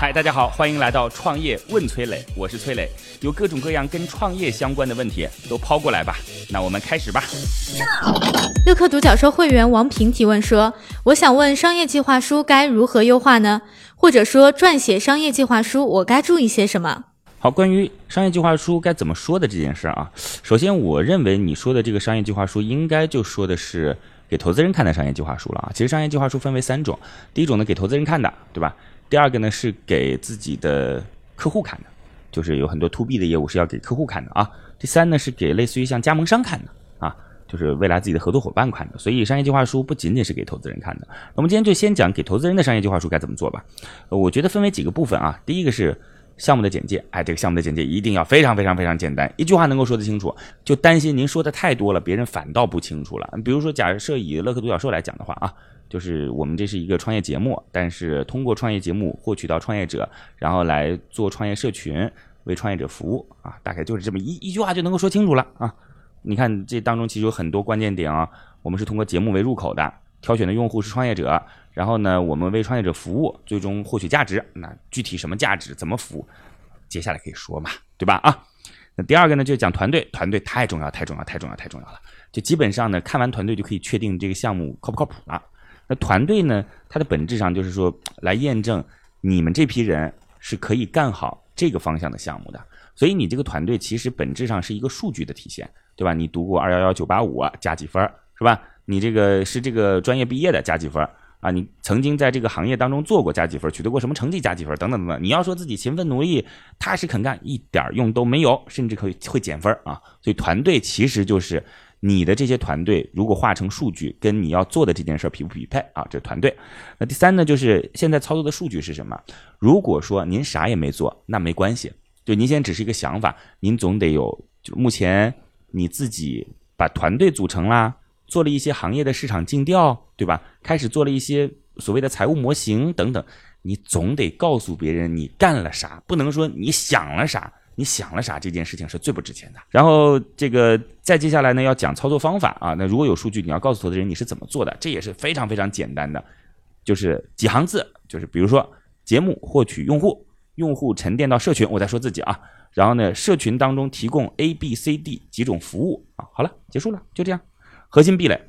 嗨，大家好，欢迎来到创业问崔磊，我是崔磊，有各种各样跟创业相关的问题都抛过来吧。那我们开始吧。乐客独角兽会员王平提问说：“我想问，商业计划书该如何优化呢？或者说，撰写商业计划书我该注意些什么？”好，关于商业计划书该怎么说的这件事啊，首先我认为你说的这个商业计划书应该就说的是给投资人看的商业计划书了啊。其实商业计划书分为三种，第一种呢给投资人看的，对吧？第二个呢是给自己的客户看的，就是有很多 to B 的业务是要给客户看的啊。第三呢是给类似于像加盟商看的啊，就是未来自己的合作伙伴看的。所以商业计划书不仅仅是给投资人看的。我们今天就先讲给投资人的商业计划书该怎么做吧。我觉得分为几个部分啊，第一个是。项目的简介，哎，这个项目的简介一定要非常非常非常简单，一句话能够说得清楚。就担心您说的太多了，别人反倒不清楚了。比如说，假设以乐客独角兽来讲的话啊，就是我们这是一个创业节目，但是通过创业节目获取到创业者，然后来做创业社群，为创业者服务啊，大概就是这么一一句话就能够说清楚了啊。你看这当中其实有很多关键点啊，我们是通过节目为入口的，挑选的用户是创业者。然后呢，我们为创业者服务，最终获取价值。那具体什么价值，怎么服务，接下来可以说嘛，对吧？啊，那第二个呢，就讲团队，团队太重要，太重要，太重要，太重要了。就基本上呢，看完团队就可以确定这个项目靠不靠谱了。那团队呢，它的本质上就是说来验证你们这批人是可以干好这个方向的项目的。所以你这个团队其实本质上是一个数据的体现，对吧？你读过二幺幺九八五加几分，是吧？你这个是这个专业毕业的加几分。啊，你曾经在这个行业当中做过加几分，取得过什么成绩加几分，等等等等。你要说自己勤奋努力、踏实肯干，一点用都没有，甚至可以会减分啊。所以团队其实就是你的这些团队，如果化成数据，跟你要做的这件事匹不匹配啊？这团队。那第三呢，就是现在操作的数据是什么？如果说您啥也没做，那没关系，就您现在只是一个想法，您总得有，就目前你自己把团队组成啦。做了一些行业的市场尽调，对吧？开始做了一些所谓的财务模型等等，你总得告诉别人你干了啥，不能说你想了啥，你想了啥这件事情是最不值钱的。然后这个再接下来呢，要讲操作方法啊。那如果有数据，你要告诉投资人你是怎么做的，这也是非常非常简单的，就是几行字，就是比如说节目获取用户，用户沉淀到社群，我在说自己啊。然后呢，社群当中提供 A、B、C、D 几种服务啊。好了，结束了，就这样。核心壁垒，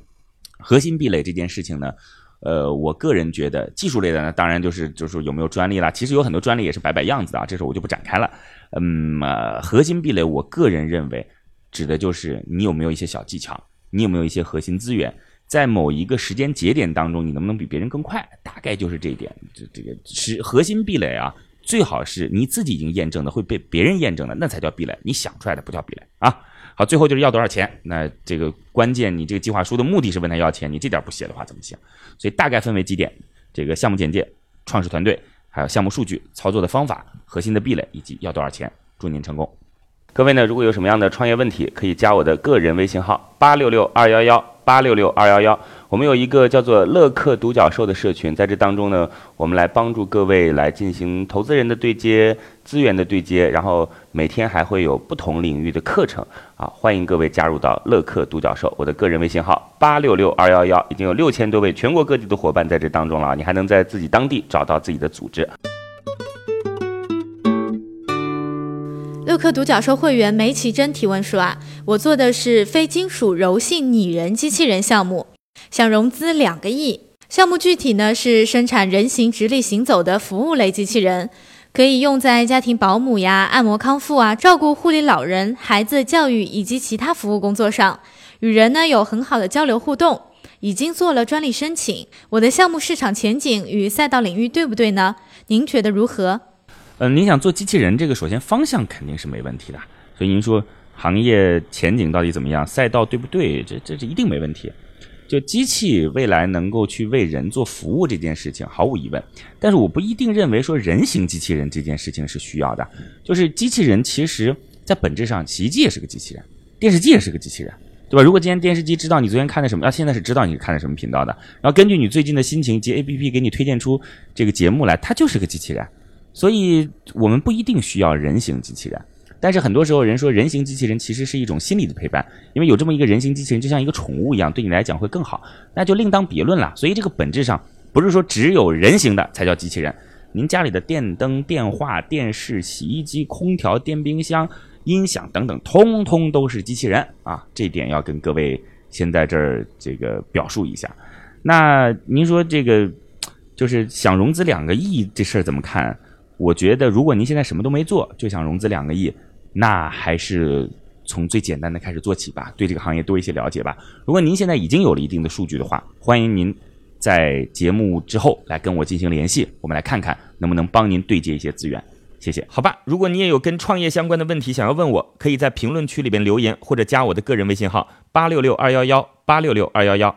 核心壁垒这件事情呢，呃，我个人觉得技术类的呢，当然就是就是有没有专利啦。其实有很多专利也是摆摆样子啊，这时候我就不展开了。嗯，核心壁垒，我个人认为指的就是你有没有一些小技巧，你有没有一些核心资源，在某一个时间节点当中，你能不能比别人更快？大概就是这一点。这这个是核心壁垒啊，最好是你自己已经验证的，会被别人验证的，那才叫壁垒。你想出来的不叫壁垒啊。好，最后就是要多少钱？那这个关键，你这个计划书的目的是问他要钱，你这点不写的话怎么行？所以大概分为几点：这个项目简介、创始团队，还有项目数据、操作的方法、核心的壁垒以及要多少钱。祝您成功！各位呢，如果有什么样的创业问题，可以加我的个人微信号八六六二幺幺八六六二幺幺。我们有一个叫做“乐客独角兽”的社群，在这当中呢，我们来帮助各位来进行投资人的对接、资源的对接，然后每天还会有不同领域的课程啊，欢迎各位加入到乐客独角兽。我的个人微信号八六六二幺幺，已经有六千多位全国各地的伙伴在这当中了，你还能在自己当地找到自己的组织。客独角兽会员梅奇珍提问说啊，我做的是非金属柔性拟人机器人项目。想融资两个亿，项目具体呢是生产人形直立行走的服务类机器人，可以用在家庭保姆呀、按摩康复啊、照顾护理老人、孩子教育以及其他服务工作上，与人呢有很好的交流互动。已经做了专利申请，我的项目市场前景与赛道领域对不对呢？您觉得如何？嗯，您想做机器人这个，首先方向肯定是没问题的，所以您说行业前景到底怎么样，赛道对不对？这这这一定没问题。就机器未来能够去为人做服务这件事情，毫无疑问。但是我不一定认为说人形机器人这件事情是需要的。就是机器人其实在本质上，洗衣机也是个机器人，电视机也是个机器人，对吧？如果今天电视机知道你昨天看的什么，啊，现在是知道你看的什么频道的，然后根据你最近的心情及 A P P 给你推荐出这个节目来，它就是个机器人。所以我们不一定需要人形机器人。但是很多时候，人说人形机器人其实是一种心理的陪伴，因为有这么一个人形机器人，就像一个宠物一样，对你来讲会更好，那就另当别论了。所以这个本质上不是说只有人形的才叫机器人，您家里的电灯、电话、电视、洗衣机、空调、电冰箱、音响等等，通通都是机器人啊！这点要跟各位先在这儿这个表述一下。那您说这个就是想融资两个亿这事儿怎么看？我觉得如果您现在什么都没做就想融资两个亿，那还是从最简单的开始做起吧，对这个行业多一些了解吧。如果您现在已经有了一定的数据的话，欢迎您在节目之后来跟我进行联系，我们来看看能不能帮您对接一些资源。谢谢。好吧，如果你也有跟创业相关的问题想要问我，可以在评论区里边留言，或者加我的个人微信号八六六二幺幺八六六二幺幺。